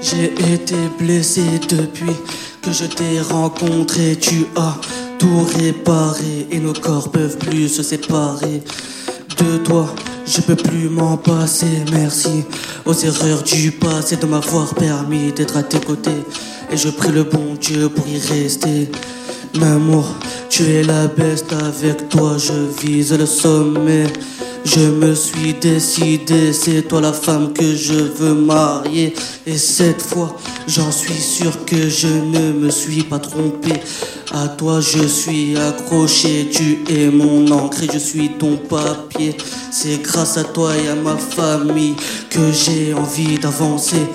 J'ai été blessé depuis que je t'ai rencontré. Tu as tout réparé et nos corps peuvent plus se séparer. De toi, je peux plus m'en passer. Merci aux erreurs du passé de m'avoir permis d'être à tes côtés. Et je prie le bon Dieu pour y rester. L'amour, tu es la best avec toi, je vise le sommet. Je me suis décidé, c'est toi la femme que je veux marier. Et cette fois, j'en suis sûr que je ne me suis pas trompé. À toi je suis accroché, tu es mon encre et je suis ton papier. C'est grâce à toi et à ma famille que j'ai envie d'avancer.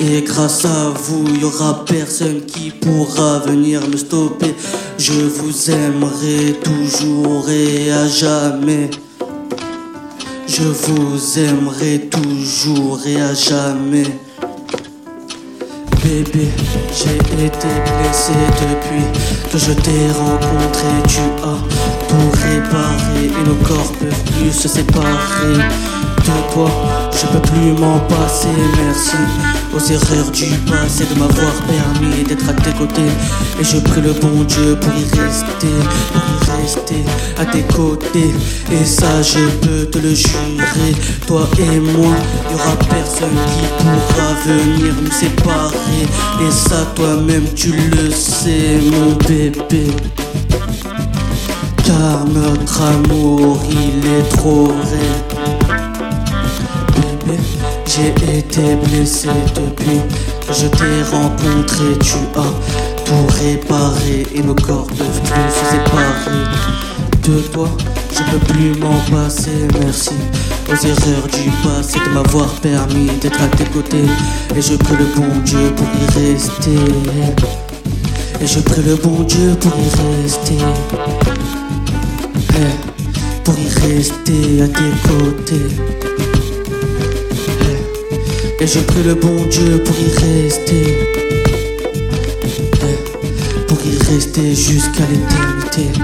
Et grâce à vous, il y aura personne qui pourra venir me stopper. Je vous aimerai toujours et à jamais. Je vous aimerai toujours et à jamais. Bébé, j'ai été blessé depuis que je t'ai rencontré. Tu as tout réparé et nos corps peuvent plus se séparer. De toi, je peux plus m'en passer. Merci aux erreurs du passé de m'avoir permis d'être à tes côtés. Et je prie le bon Dieu pour y rester, pour y rester à tes côtés. Et ça, je peux te le jurer. Toi et moi, y aura personne qui pourra venir nous séparer. Et ça, toi-même, tu le sais, mon bébé. Car notre amour, il est trop vrai. J'ai été blessé depuis que je t'ai rencontré. Tu as tout réparé et nos corps se séparer. De toi, je peux plus m'en passer. Merci aux erreurs du passé de m'avoir permis d'être à tes côtés. Et je prie le bon Dieu pour y rester. Et je prie le bon Dieu pour y rester. Eh, pour y rester à tes côtés. Et je prie le bon Dieu pour y rester. Pour y rester jusqu'à l'éternité.